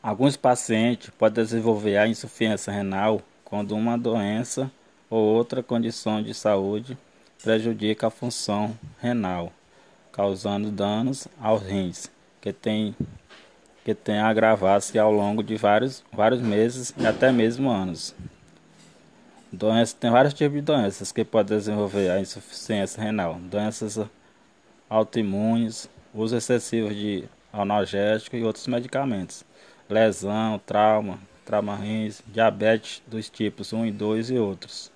Alguns pacientes podem desenvolver a insuficiência renal quando uma doença ou outra condição de saúde prejudica a função renal, causando danos aos rins, que tem que tem agravado-se ao longo de vários, vários meses e até mesmo anos. Doenças, tem vários tipos de doenças que podem desenvolver a insuficiência renal. Doenças autoimunes, uso excessivo de analgésico e outros medicamentos lesão, trauma, trauma rins, diabetes dos tipos 1 e 2 e outros.